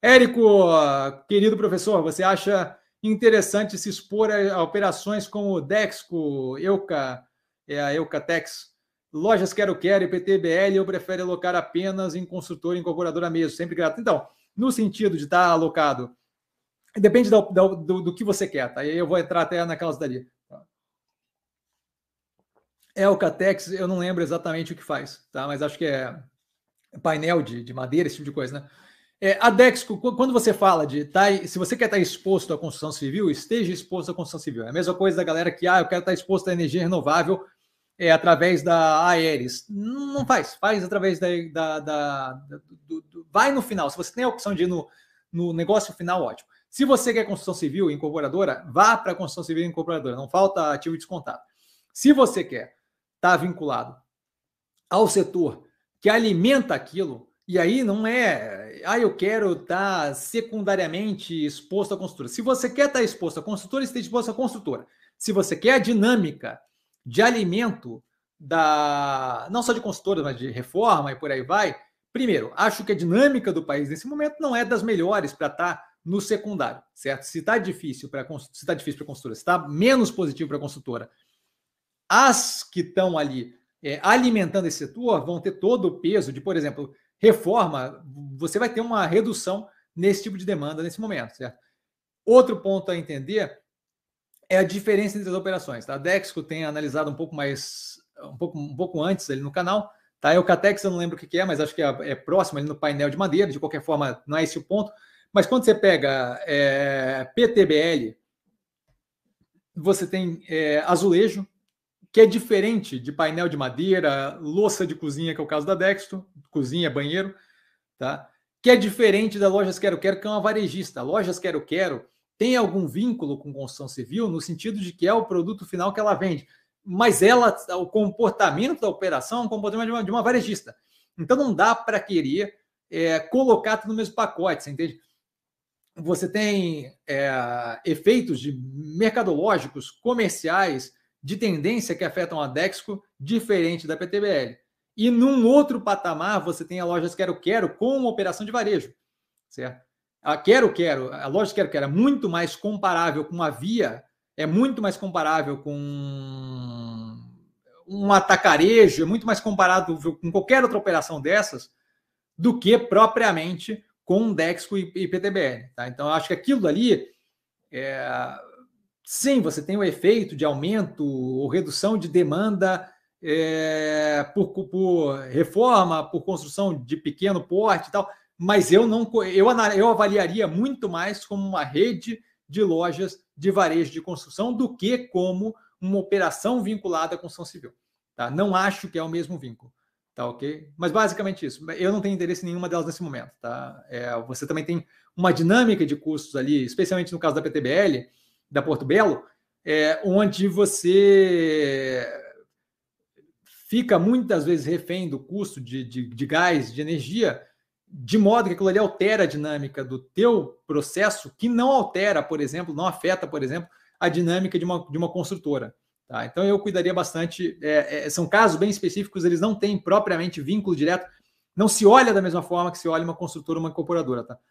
Érico, querido professor, você acha interessante se expor a operações como Dexco, Euca, é a Eucatex, lojas Quero Quero e PTBL, ou prefere alocar apenas em construtor e incorporadora mesmo, sempre grato. Então, no sentido de estar alocado, depende do, do, do que você quer, tá? Eu vou entrar até naquelas dali. Eucatex, eu não lembro exatamente o que faz, tá? Mas acho que é painel de, de madeira, esse tipo de coisa, né? É, a Dexco, quando você fala de tá, se você quer estar exposto à construção civil, esteja exposto à construção civil. É a mesma coisa da galera que, ah, eu quero estar exposto à energia renovável é, através da Aeres. Não faz, faz através da. da, da do, do, vai no final. Se você tem a opção de ir no, no negócio final, ótimo. Se você quer construção civil incorporadora, vá para a construção civil incorporadora. Não falta ativo descontado. Se você quer estar vinculado ao setor que alimenta aquilo, e aí não é, ah, eu quero estar secundariamente exposto à construtora. Se você quer estar exposto à construtora, esteja exposto à construtora. Se você quer a dinâmica de alimento da não só de construtoras, mas de reforma e por aí vai, primeiro, acho que a dinâmica do país nesse momento não é das melhores para estar no secundário, certo? Se está difícil para se está difícil para a construtora, se está menos positivo para a construtora, as que estão ali é, alimentando esse setor vão ter todo o peso de, por exemplo, reforma, você vai ter uma redução nesse tipo de demanda nesse momento, certo? Outro ponto a entender é a diferença entre as operações. Tá? A Dexco tem analisado um pouco mais, um pouco, um pouco antes ali no canal. Tá? A Catex eu não lembro o que é, mas acho que é, é próximo ali no painel de madeira. De qualquer forma, não é esse o ponto. Mas quando você pega é, PTBL, você tem é, azulejo, que é diferente de painel de madeira, louça de cozinha, que é o caso da Dexto, cozinha, banheiro, tá? Que é diferente da Lojas Quero Quero, que é uma varejista. Lojas Quero Quero tem algum vínculo com construção civil no sentido de que é o produto final que ela vende, mas ela, o comportamento da operação é um comportamento de uma, de uma varejista. Então não dá para querer é, colocar tudo no mesmo pacote, você entende? Você tem é, efeitos de mercadológicos, comerciais, de tendência que afetam a Dexco, diferente da PTBL. E num outro patamar, você tem a lojas Quero Quero com uma operação de varejo, certo? A Quero Quero, a loja Quero Quero é muito mais comparável com a Via, é muito mais comparável com um atacarejo, é muito mais comparável com qualquer outra operação dessas do que propriamente com Dexco e PTBL. Tá? Então, acho que aquilo ali é, sim, você tem o efeito de aumento ou redução de demanda é, por, por, reforma, por construção de pequeno porte e tal, mas eu não eu, eu avaliaria muito mais como uma rede de lojas de varejo de construção do que como uma operação vinculada à construção civil. Tá? Não acho que é o mesmo vínculo. Tá ok? Mas basicamente isso. Eu não tenho interesse em nenhuma delas nesse momento. Tá? É, você também tem uma dinâmica de custos ali, especialmente no caso da PTBL, da Porto Belo, é, onde você fica muitas vezes refém do custo de, de, de, gás, de energia, de modo que aquilo ali altera a dinâmica do teu processo, que não altera, por exemplo, não afeta, por exemplo, a dinâmica de uma, de uma construtora. Tá? Então eu cuidaria bastante. É, é, são casos bem específicos, eles não têm propriamente vínculo direto, não se olha da mesma forma que se olha uma construtora uma incorporadora. Tá?